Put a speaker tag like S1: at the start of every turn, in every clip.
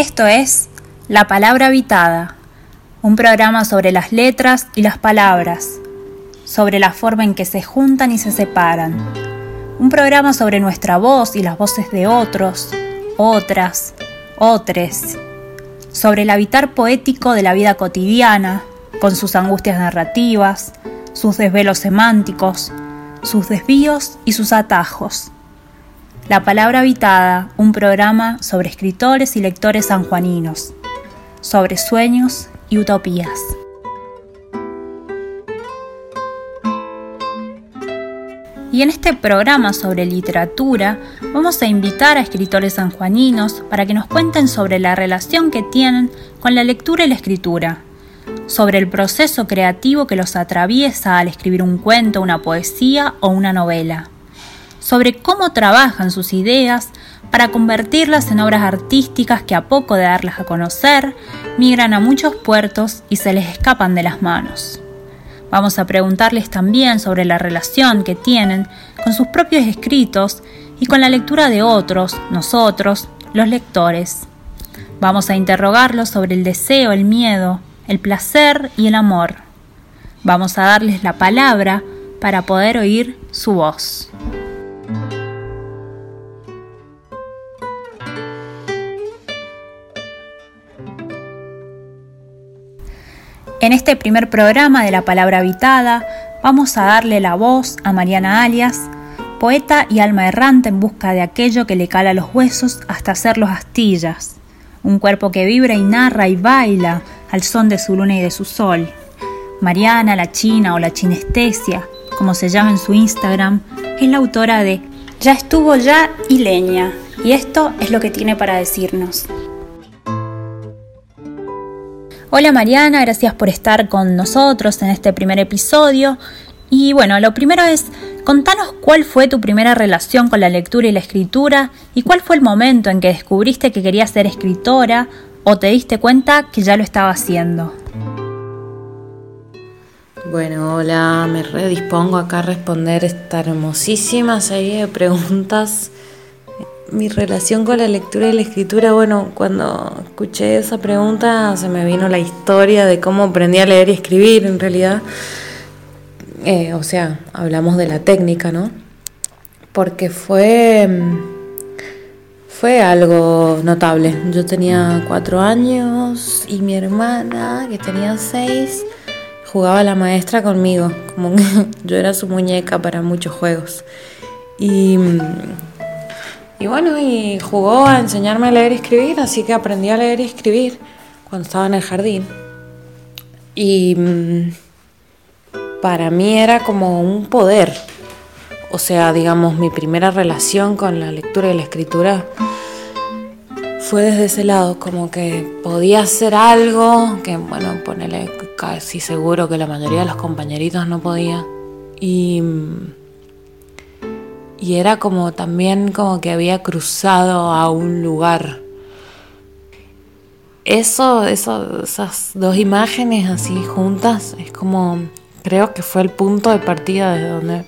S1: Esto es La Palabra Habitada, un programa sobre las letras y las palabras, sobre la forma en que se juntan y se separan, un programa sobre nuestra voz y las voces de otros, otras, otres, sobre el habitar poético de la vida cotidiana, con sus angustias narrativas, sus desvelos semánticos, sus desvíos y sus atajos. La Palabra Habitada, un programa sobre escritores y lectores sanjuaninos, sobre sueños y utopías. Y en este programa sobre literatura vamos a invitar a escritores sanjuaninos para que nos cuenten sobre la relación que tienen con la lectura y la escritura, sobre el proceso creativo que los atraviesa al escribir un cuento, una poesía o una novela, sobre cómo trabajan sus ideas para convertirlas en obras artísticas que a poco de darlas a conocer, migran a muchos puertos y se les escapan de las manos. Vamos a preguntarles también sobre la relación que tienen con sus propios escritos y con la lectura de otros, nosotros, los lectores. Vamos a interrogarlos sobre el deseo, el miedo, el placer y el amor. Vamos a darles la palabra para poder oír su voz. En este primer programa de la palabra habitada vamos a darle la voz a Mariana Alias, poeta y alma errante en busca de aquello que le cala los huesos hasta hacerlos astillas, un cuerpo que vibra y narra y baila al son de su luna y de su sol. Mariana, la China o la Chinestesia, como se llama en su Instagram, es la autora de Ya estuvo ya y leña, y esto es lo que tiene para decirnos. Hola Mariana, gracias por estar con nosotros en este primer episodio. Y bueno, lo primero es, contanos cuál fue tu primera relación con la lectura y la escritura y cuál fue el momento en que descubriste que querías ser escritora o te diste cuenta que ya lo estaba haciendo?
S2: Bueno, hola, me redispongo acá a responder esta hermosísima serie de preguntas. Mi relación con la lectura y la escritura, bueno, cuando escuché esa pregunta se me vino la historia de cómo aprendí a leer y escribir en realidad. Eh, o sea, hablamos de la técnica, ¿no? Porque fue fue algo notable. Yo tenía cuatro años y mi hermana, que tenía seis, jugaba la maestra conmigo, como que yo era su muñeca para muchos juegos. Y, y bueno, y jugó a enseñarme a leer y escribir, así que aprendí a leer y escribir cuando estaba en el jardín. Y mm, para mí era como un poder. O sea, digamos, mi primera relación con la lectura y la escritura fue desde ese lado, como que podía hacer algo que, bueno, ponele casi seguro que la mayoría de los compañeritos no podía. Y, y era como también como que había cruzado a un lugar. Eso, eso, esas dos imágenes así juntas, es como, creo que fue el punto de partida desde donde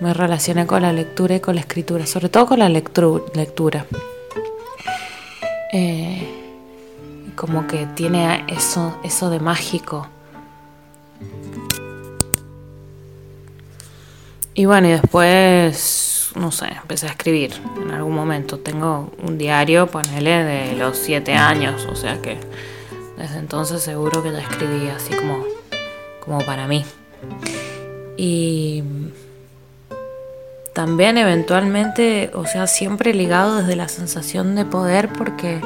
S2: me relacioné con la lectura y con la escritura, sobre todo con la lectura. Eh, como que tiene eso, eso de mágico. Y bueno, y después, no sé, empecé a escribir en algún momento. Tengo un diario, ponele, de los siete años, o sea que desde entonces seguro que ya escribía así como, como para mí. Y también eventualmente, o sea, siempre ligado desde la sensación de poder porque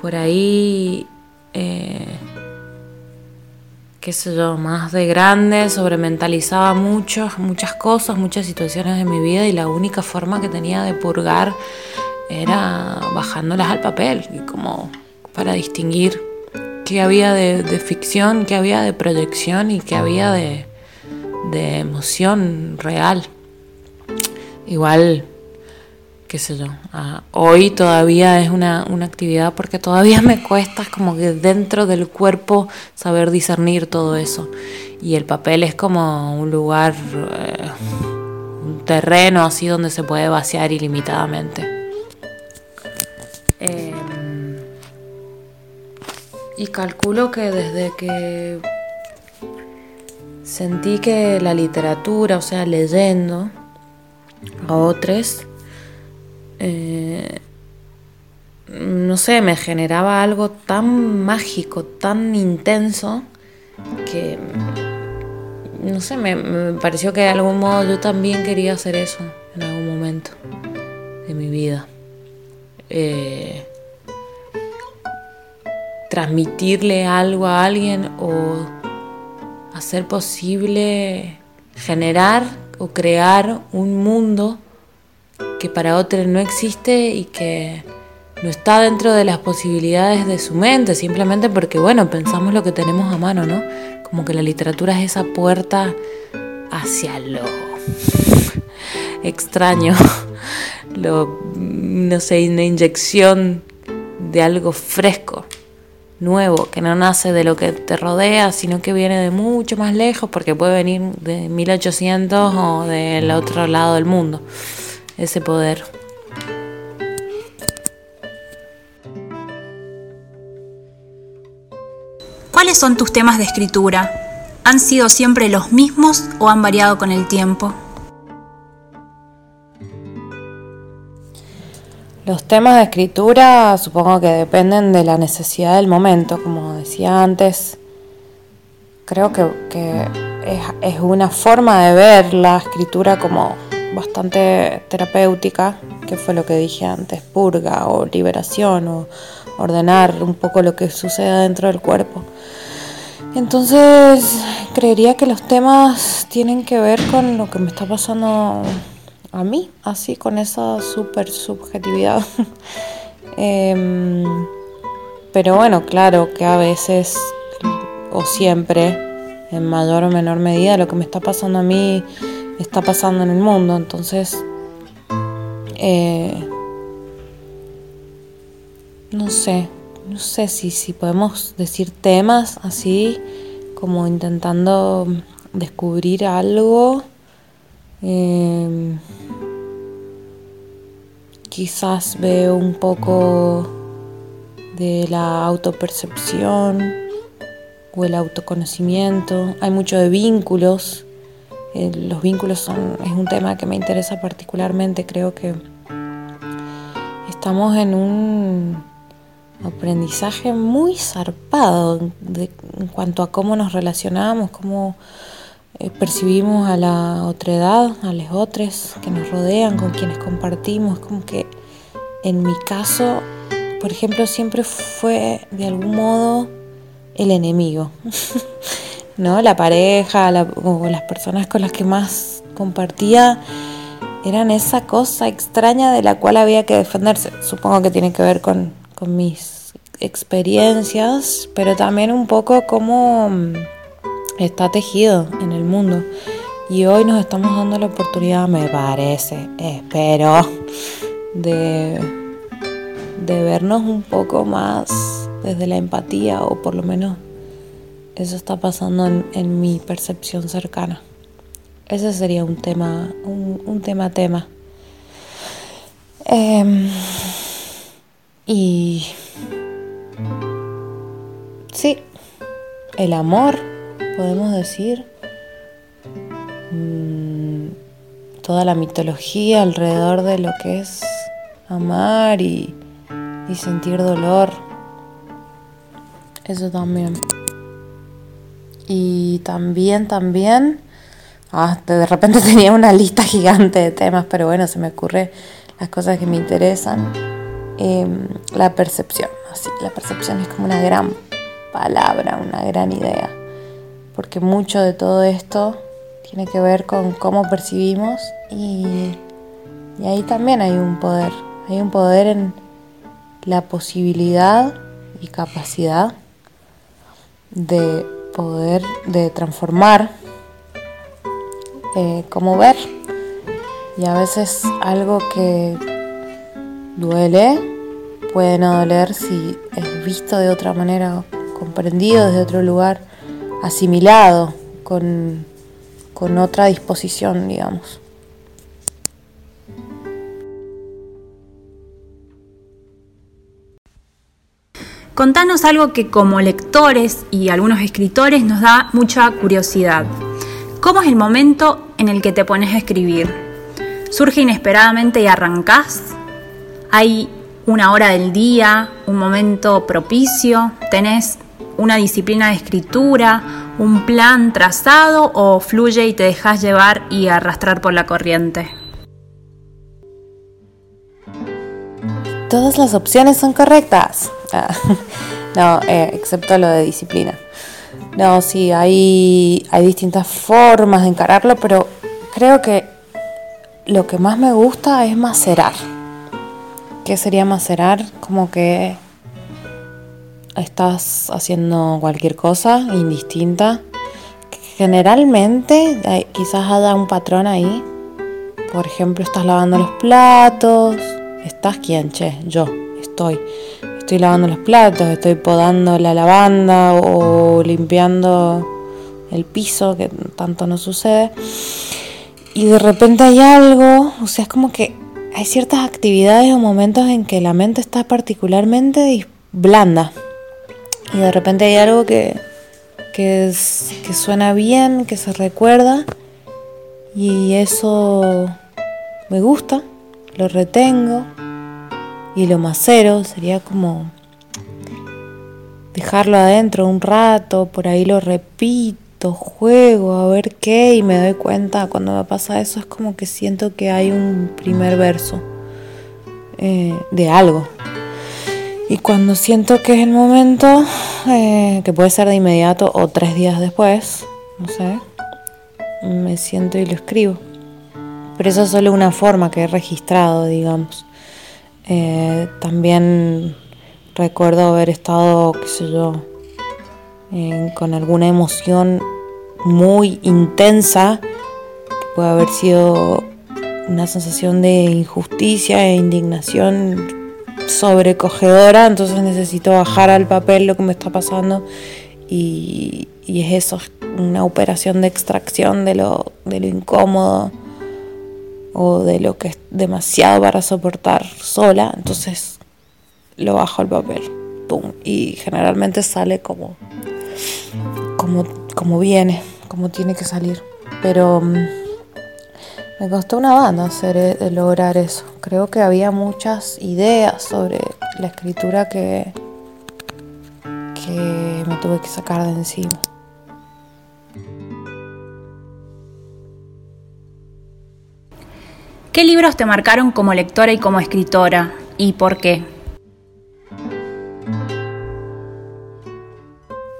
S2: por ahí, eh, qué sé yo, más de grande, sobrementalizaba muchas, muchas cosas, muchas situaciones de mi vida y la única forma que tenía de purgar era bajándolas al papel, como para distinguir qué había de, ficción, qué había de proyección y qué había de emoción real. Igual, qué sé yo, hoy todavía es una, actividad porque todavía me cuesta como que dentro del cuerpo saber discernir todo eso. Y el papel es como un lugar, eh, un terreno así donde se puede vaciar ilimitadamente. Em, Y calculo que desde que sentí que la literatura, o sea, leyendo a otros, eh, no sé, me generaba algo tan mágico, tan intenso, que, no sé, me, pareció que de algún modo yo también quería hacer eso en algún momento de mi vida. Eh, transmitirle algo a alguien o hacer posible generar o crear un mundo que para otros no existe y que no está dentro de las posibilidades de su mente, simplemente porque, bueno, pensamos lo que tenemos a mano, ¿no? Como que la literatura es esa puerta hacia lo extraño, lo, no sé, una inyección de algo fresco, nuevo, que no nace de lo que te rodea, sino que viene de mucho más lejos, porque puede venir de 1800 o del otro lado del mundo, ese poder.
S1: ¿Cuáles son tus temas de escritura? ¿Han sido siempre los mismos o han variado con el tiempo?
S2: Los temas de escritura supongo que dependen de la necesidad del momento, como decía antes. Creo que, es, es, una forma de ver la escritura como bastante terapéutica, que fue lo que dije antes, purga o liberación o ordenar un poco lo que sucede dentro del cuerpo. Entonces, creería que los temas tienen que ver con lo que me está pasando a mí, así con esa super subjetividad. Em, pero bueno, claro que a veces o siempre, en mayor o menor medida, lo que me está pasando a mí está pasando en el mundo. Entonces, eh, no sé, no sé si, si podemos decir temas así, como intentando descubrir algo. Em, quizás veo un poco de la autopercepción o el autoconocimiento. Hay mucho de vínculos. Eh, los vínculos son, es un tema que me interesa particularmente. Creo que estamos en un aprendizaje muy zarpado en cuanto a cómo nos relacionamos, cómo eh, percibimos a la otra edad, a los otros que nos rodean, con quienes compartimos. Como que en mi caso, por ejemplo, siempre fue de algún modo el enemigo, ¿no? La pareja o las personas con las que más compartía eran esa cosa extraña de la cual había que defenderse. Supongo que tiene que ver con con mis experiencias, pero también un poco cómo mm, está tejido en el mundo. Y hoy nos estamos dando la oportunidad, me parece, espero, de, de vernos un poco más desde la empatía, o por lo menos eso está pasando en, mi percepción cercana. Ese sería un tema, un, tema tema. Em, y sí, el amor, podemos decir, mm, toda la mitología alrededor de lo que es amar y, sentir dolor, eso también. Y también, también, hasta de repente tenía una lista gigante de temas, pero bueno, se me ocurre las cosas que me interesan. Em, la percepción. Así, la percepción es como una gran palabra, una gran idea, porque mucho de todo esto tiene que ver con cómo percibimos y, y ahí también hay un poder, hay un poder en la posibilidad y capacidad de poder, de transformar eh, cómo ver. Y a veces algo que duele, puede no doler si es visto de otra manera, comprendido desde otro lugar, asimilado con, con otra disposición, digamos.
S1: Contanos algo que como lectores y algunos escritores nos da mucha curiosidad. ¿Cómo es el momento en el que te pones a escribir? ¿Surge inesperadamente y arrancás? ¿Hay una hora del día, un momento propicio? ¿Tenés una disciplina de escritura, un plan trazado o fluye y te dejas llevar y arrastrar por la corriente?
S2: Todas las opciones son correctas. Ah, no, eh, excepto lo de disciplina. No, sí, hay, hay distintas formas de encararlo, pero creo que lo que más me gusta es macerar. ¿Qué sería macerar? Como que estás haciendo cualquier cosa indistinta. Generalmente, quizás haya un patrón ahí. Por ejemplo, estás lavando los platos. ¿Estás quién, che? Yo estoy. Estoy lavando los platos, estoy podando la lavanda o limpiando el piso, que tanto no sucede. Y de repente hay algo, o sea, es como que hay ciertas actividades o momentos en que la mente está particularmente blanda. Y de repente hay algo que, que, suena bien, que se recuerda. Y eso me gusta, lo retengo. Y lo macero sería como dejarlo adentro un rato, por ahí lo repito, juego, a ver qué, y me doy cuenta cuando me pasa eso, es como que siento que hay un primer verso eh, de algo. Y cuando siento que es el momento, eh, que puede ser de inmediato o tres días después, no sé, me siento y lo escribo. Pero eso es solo una forma que he registrado, digamos. Eh, también recuerdo haber estado, qué sé yo, con alguna emoción muy intensa, que puede haber sido una sensación de injusticia e indignación sobrecogedora, entonces necesito bajar al papel lo que me está pasando y, es eso, una operación de extracción de lo, de lo incómodo o de lo que es demasiado para soportar sola, entonces lo bajo al papel, y generalmente sale como, como, como viene, como tiene que salir, pero... Mm, me costó una banda hacer, eh, lograr eso. Creo que había muchas ideas sobre la escritura que, que me tuve que sacar de encima.
S1: ¿Qué libros te marcaron como lectora y como escritora? ¿Y por qué?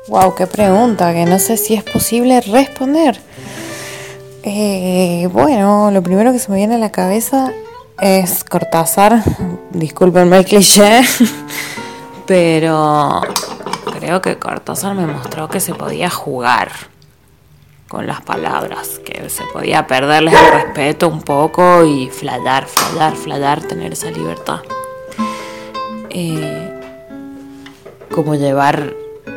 S2: Wow, qué pregunta, que no sé si es posible responder. Eh, bueno, lo primero que se me viene a la cabeza es Cortázar. Discúlpenme el cliché, pero creo que Cortázar me mostró que se podía jugar con las palabras, que se podía perderles el respeto un poco y flayar, flayar, flayar, tener esa libertad. Eh, como llevar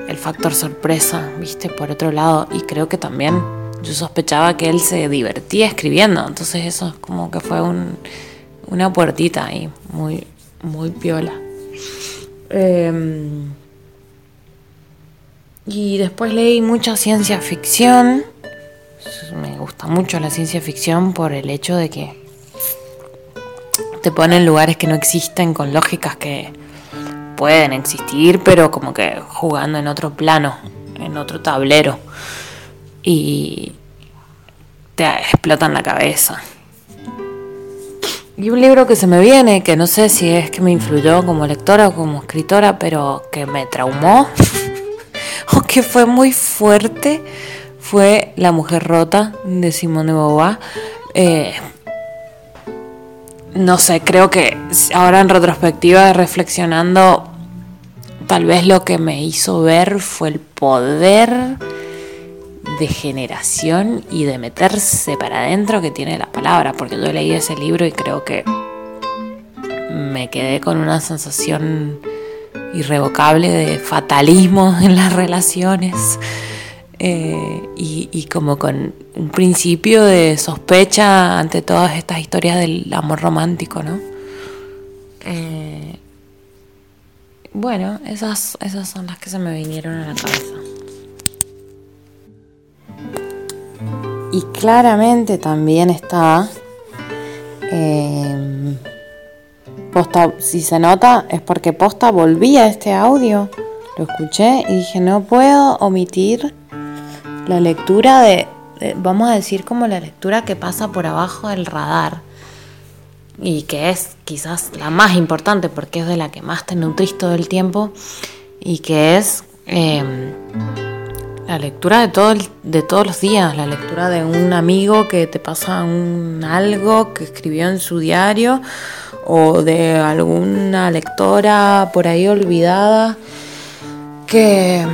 S2: el factor sorpresa, viste, por otro lado, y creo que también yo sospechaba que él se divertía escribiendo, entonces eso es como que fue un, una puertita ahí, muy, muy piola. Em, y después leí mucha ciencia ficción. Me gusta mucho la ciencia ficción por el hecho de que te pone en lugares que no existen con lógicas que pueden existir, pero como que jugando en otro plano, en otro tablero y te explotan la cabeza. Y un libro que se me viene, que no sé si es que me influyó como lectora o como escritora, pero que me traumó o que fue muy fuerte, fue La mujer rota de Simone de Beauvoir. Eh, no sé, creo que ahora en retrospectiva, reflexionando, tal vez lo que me hizo ver fue el poder de generación y de meterse para adentro que tiene la palabra, porque yo leí ese libro y creo que me quedé con una sensación irrevocable de fatalismo en las relaciones eh, y, como con un principio de sospecha ante todas estas historias del amor romántico, ¿no? Eh, bueno, esas, esas son las que se me vinieron a la cabeza. Y claramente también está eh, posta, si se nota es porque posta volvía este audio, lo escuché y dije no puedo omitir la lectura de, vamos a decir como la lectura que pasa por abajo del radar y que es quizás la más importante porque es de la que más te nutrís todo el tiempo y que es em, la lectura de, todo de todos los días, la lectura de un amigo que te pasa un algo que escribió en su diario o de alguna lectora por ahí olvidada que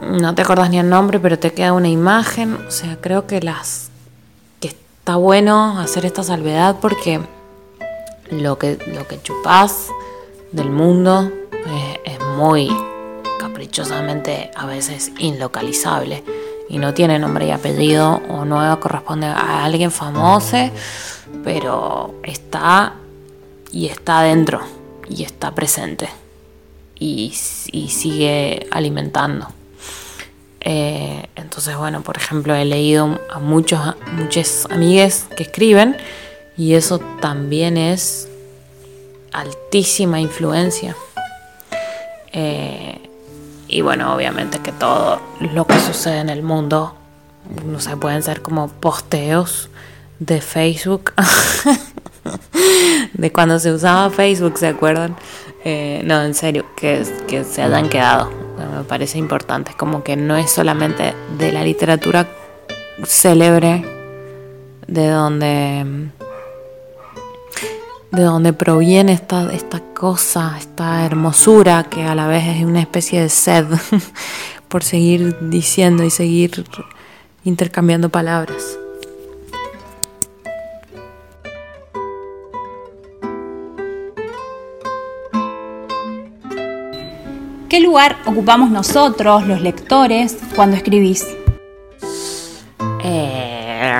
S2: no te acordás ni el nombre, pero te queda una imagen. O sea, creo que las que está bueno hacer esta salvedad porque lo que, lo que chupás del mundo es, muy caprichosamente a veces inlocalizable y no tiene nombre y apellido o no corresponde a alguien famoso, pero está y está adentro y está presente y, sigue alimentando. Eh, entonces, bueno, por ejemplo, he leído a muchos, muchas amigas que escriben y eso también es altísima influencia. Eh, y bueno, obviamente que todo lo que sucede en el mundo, no sé, pueden ser como posteos de Facebook, de cuando se usaba Facebook, ¿se acuerdan? Eh, no, en serio, que, que se hayan quedado. Me parece importante. Es como que no es solamente de la literatura célebre de donde de donde proviene esta, esta cosa, esta hermosura que a la vez es una especie de sed por seguir diciendo y seguir intercambiando palabras.
S1: ¿Qué lugar ocupamos nosotros, los lectores, cuando escribís?
S2: Eh,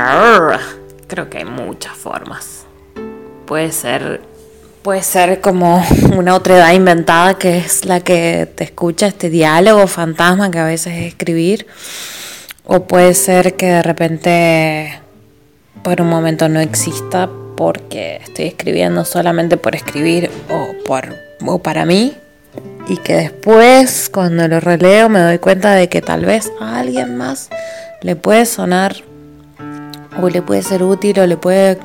S2: creo que hay muchas formas. Puede ser, puede ser como una otra edad inventada que es la que te escucha este diálogo fantasma que a veces es escribir. O puede ser que de repente por un momento no exista porque estoy escribiendo solamente por escribir o, por, o para mí y que después cuando lo releo me doy cuenta de que tal vez a alguien más le puede sonar o le puede ser útil o le puede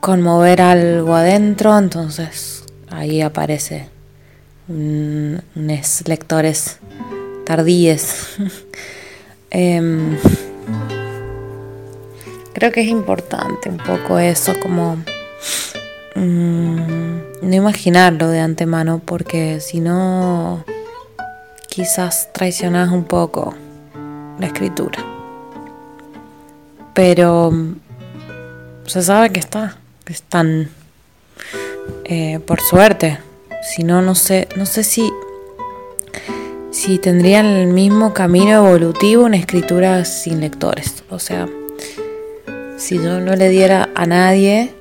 S2: conmover algo adentro, entonces ahí aparece lectores tardíes. Em, creo que es importante un poco eso como... Mm, no imaginarlo de antemano porque si no quizás traicionas un poco la escritura. Pero se sabe que está, que están, eh, por suerte. Si no, no sé, no sé si, si tendrían el mismo camino evolutivo una escritura sin lectores. O sea, si yo no le diera a nadie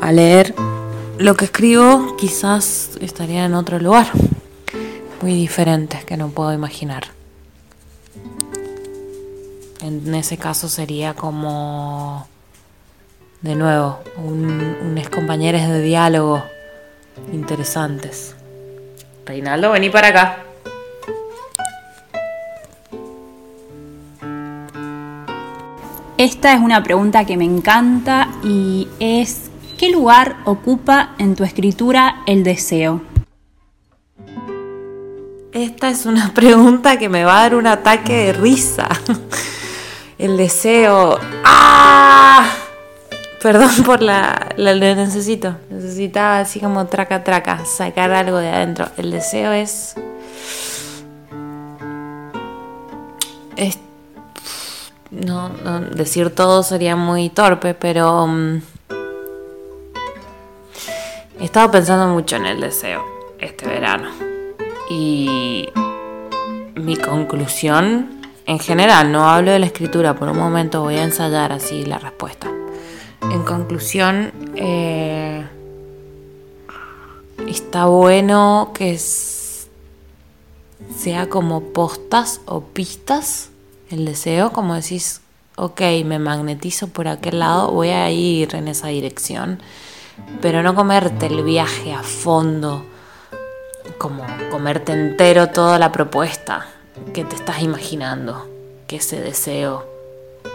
S2: a leer lo que escribo quizás estaría en otro lugar, muy diferente, que no puedo imaginar. En ese caso sería como, de nuevo, un, unos compañeros de diálogo interesantes. Reinaldo, vení para acá.
S1: Esta es una pregunta que me encanta y es ¿Qué lugar ocupa en tu escritura el deseo?
S2: Esta es una pregunta que me va a dar un ataque de risa. El deseo. ¡Ah! Perdón por la, la, necesito. Necesitaba así como traca traca, sacar algo de adentro. El deseo es. es no, no, decir todo sería muy torpe, pero. Mm, He estado pensando mucho en el deseo este verano. Y mi conclusión, en general, no hablo de la escritura, por un momento voy a ensayar así la respuesta. En conclusión, eh, está bueno que sea como postas o pistas el deseo, como decís, ok, me magnetizo por aquel lado, voy a ir en esa dirección, pero no comerte el viaje a fondo, como comerte entero toda la propuesta que te estás imaginando que ese deseo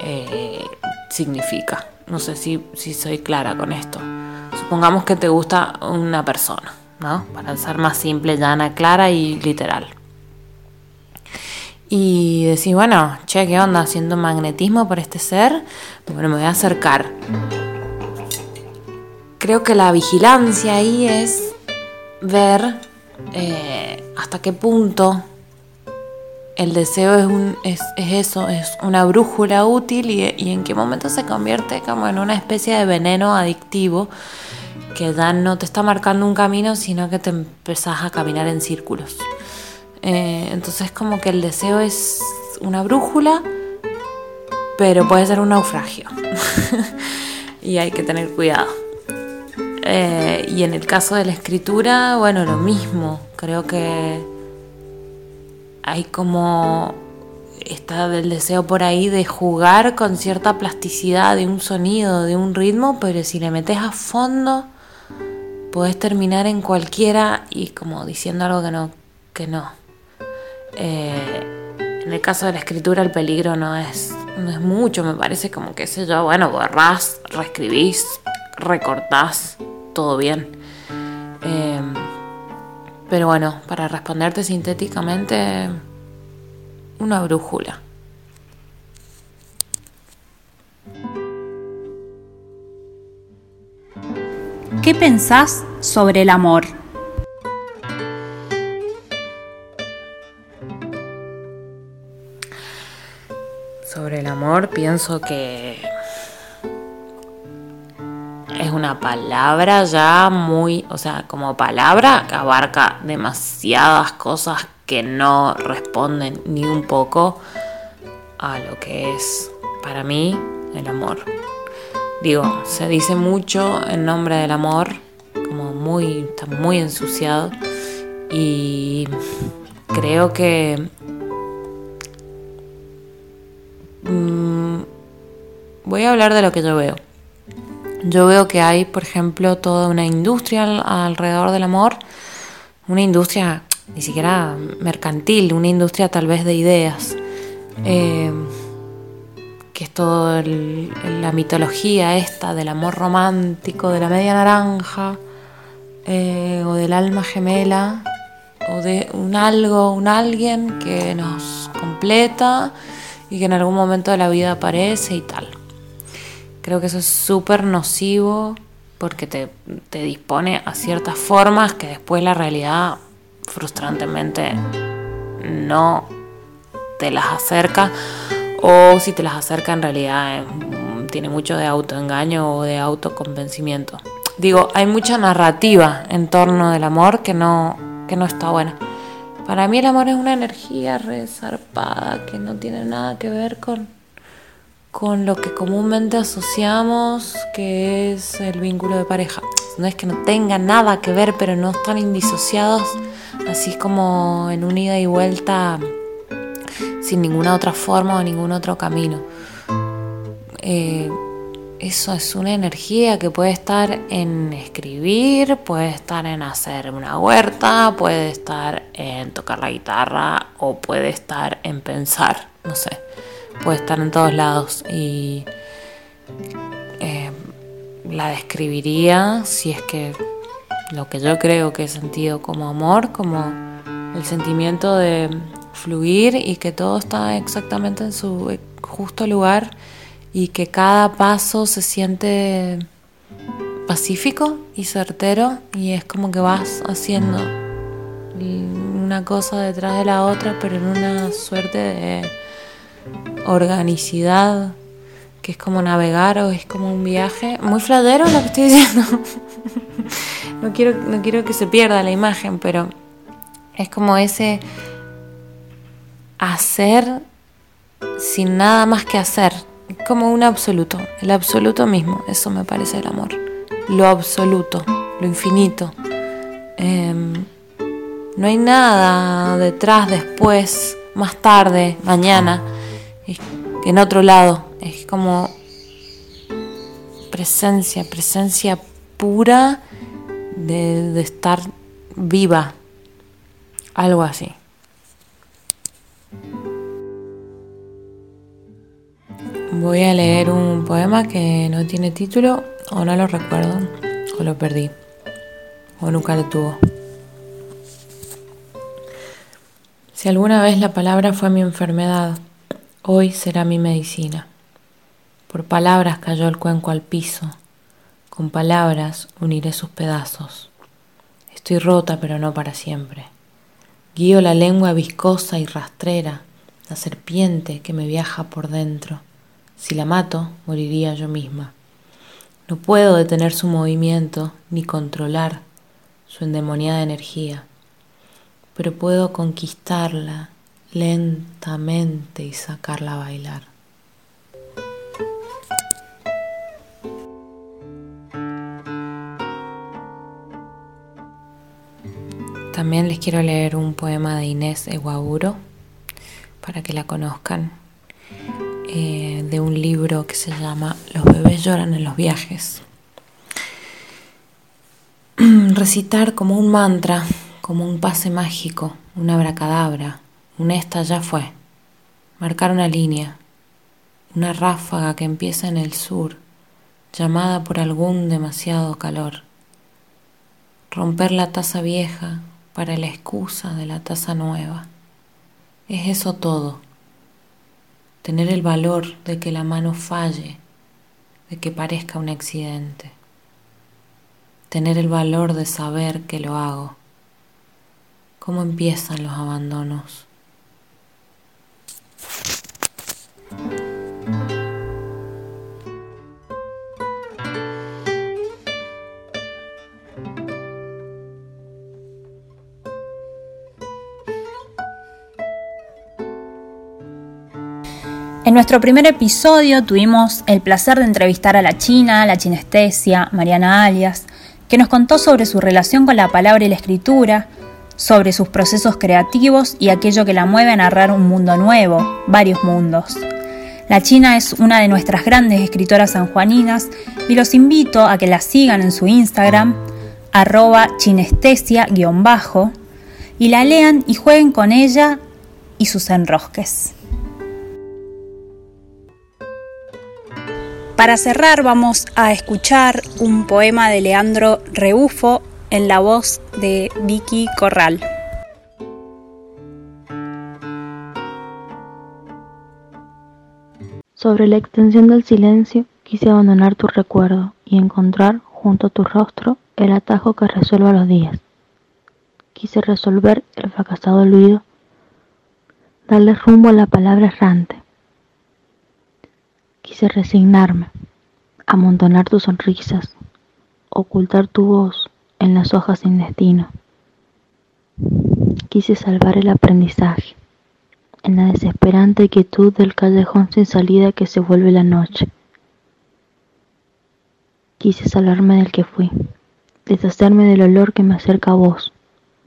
S2: eh, significa. No sé si, si soy clara con esto. Supongamos que te gusta una persona, ¿no? Para ser más simple, llana, clara y literal. Y decís, bueno, che, ¿qué onda? Haciendo magnetismo por este ser. Bueno, me voy a acercar. Creo que la vigilancia ahí es ver eh, hasta qué punto el deseo es, un, es, eso, es una brújula útil y, y, en qué momento se convierte como en una especie de veneno adictivo que ya no te está marcando un camino, sino que te empezás a caminar en círculos. Eh, entonces como que el deseo es una brújula, pero puede ser un naufragio. y hay que tener cuidado. Eh, y en el caso de la escritura, bueno, lo mismo. Creo que hay como está del deseo por ahí de jugar con cierta plasticidad de un sonido, de un ritmo, pero si le metes a fondo, puedes terminar en cualquiera y como diciendo algo que no, que no. Eh, en el caso de la escritura el peligro no es, no es mucho, me parece como que sé yo, bueno, borrás, reescribís, recortás, todo bien. Eh, pero bueno, para responderte sintéticamente, una brújula.
S1: ¿Qué pensás sobre el amor?
S2: Sobre el amor pienso que es una palabra ya muy, o sea, como palabra que abarca demasiadas cosas que no responden ni un poco a lo que es para mí el amor. Digo, se dice mucho en nombre del amor, como muy, está muy ensuciado y creo que Mm, voy a hablar de lo que yo veo. Yo veo que hay, por ejemplo, toda una industria alrededor del amor, una industria ni siquiera mercantil, una industria tal vez de ideas, eh, que es toda la mitología esta del amor romántico, de la media naranja, eh, o del alma gemela, o de un algo, un alguien que nos completa y que en algún momento de la vida aparece y tal. Creo que eso es súper nocivo porque te, te, dispone a ciertas formas que después la realidad frustrantemente no te las acerca o si te las acerca en realidad tiene mucho de autoengaño o de autoconvencimiento. Digo, hay mucha narrativa en torno del amor que no, que no está buena. Para mí el amor es una energía resarpada que no tiene nada que ver con, con lo que comúnmente asociamos que es el vínculo de pareja. No es que no tenga nada que ver, pero no están indisociados, así como en un ida y vuelta sin ninguna otra forma o ningún otro camino. Eh, eso es una energía que puede estar en escribir, puede estar en hacer una huerta, puede estar en tocar la guitarra o puede estar en pensar, no sé, puede estar en todos lados y eh, la describiría si es que lo que yo creo que he sentido como amor, como el sentimiento de fluir y que todo está exactamente en su justo lugar y que cada paso se siente pacífico y certero y es como que vas haciendo una cosa detrás de la otra pero en una suerte de organicidad que es como navegar o es como un viaje. Muy fladero lo que estoy diciendo. No quiero no quiero que se pierda la imagen pero es como ese hacer sin nada más que hacer. Como un absoluto, el absoluto mismo, eso me parece el amor, lo absoluto, lo infinito. Em, No hay nada detrás, después, más tarde, mañana, en otro lado. Es como presencia, presencia pura de, estar viva, algo así. Voy a leer un poema que no tiene título o no lo recuerdo o lo perdí o nunca lo tuvo. Si alguna vez la palabra fue mi enfermedad, hoy será mi medicina. Por palabras cayó el cuenco al piso, con palabras uniré sus pedazos. Estoy rota pero no para siempre. Guío la lengua viscosa y rastrera, la serpiente que me viaja por dentro si la mato, moriría yo misma. No puedo detener su movimiento ni controlar su endemoniada energía, pero puedo conquistarla lentamente y sacarla a bailar. También les quiero leer un poema de Inés Eguaguro para que la conozcan. Eh, de un libro que se llama Los bebés lloran en los viajes. Recitar como un mantra, como un pase mágico, una abracadabra, un esta ya fue. Marcar una línea, una ráfaga que empieza en el sur, llamada por algún demasiado calor. Romper la taza vieja para la excusa de la taza nueva. Es eso todo tener el valor de que la mano falle, de que parezca un accidente, tener el valor de saber que lo hago. ¿Cómo empiezan los abandonos?
S1: En nuestro primer episodio tuvimos el placer de entrevistar a la China, la chinestesia, Mariana Alias, que nos contó sobre su relación con la palabra y la escritura, sobre sus procesos creativos y aquello que la mueve a narrar un mundo nuevo, varios mundos. La China es una de nuestras grandes escritoras sanjuaninas y los invito a que la sigan en su Instagram, arroba chinestesia-bajo, y la lean y jueguen con ella y sus enrosques. Para cerrar vamos a escuchar un poema de Leandro Reufo en la voz de Vicky Corral.
S3: Sobre la extensión del silencio quise abandonar tu recuerdo y encontrar junto a tu rostro el atajo que resuelva los días. Quise resolver el fracasado olvido, darle rumbo a la palabra errante, Quise resignarme, amontonar tus sonrisas, ocultar tu voz en las hojas sin destino. Quise salvar el aprendizaje en la desesperante quietud del callejón sin salida que se vuelve la noche. Quise salvarme del que fui, deshacerme del olor que me acerca a vos,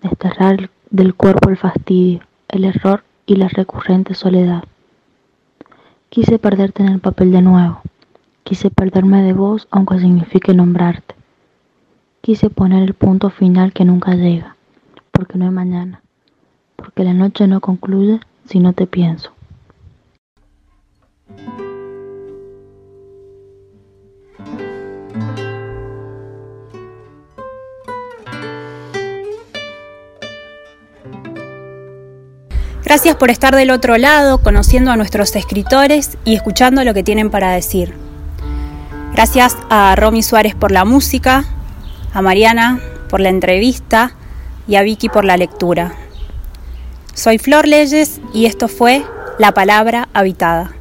S3: desterrar del cuerpo el fastidio, el error y la recurrente soledad. Quise perderte en el papel de nuevo. Quise perderme de vos aunque signifique nombrarte. Quise poner el punto final que nunca llega, porque no hay mañana, porque la noche no concluye si no te pienso.
S1: Gracias por estar del otro lado, conociendo a nuestros escritores y escuchando lo que tienen para decir. Gracias a Romy Suárez por la música, a Mariana por la entrevista y a Vicky por la lectura. Soy Flor Leyes y esto fue La Palabra Habitada.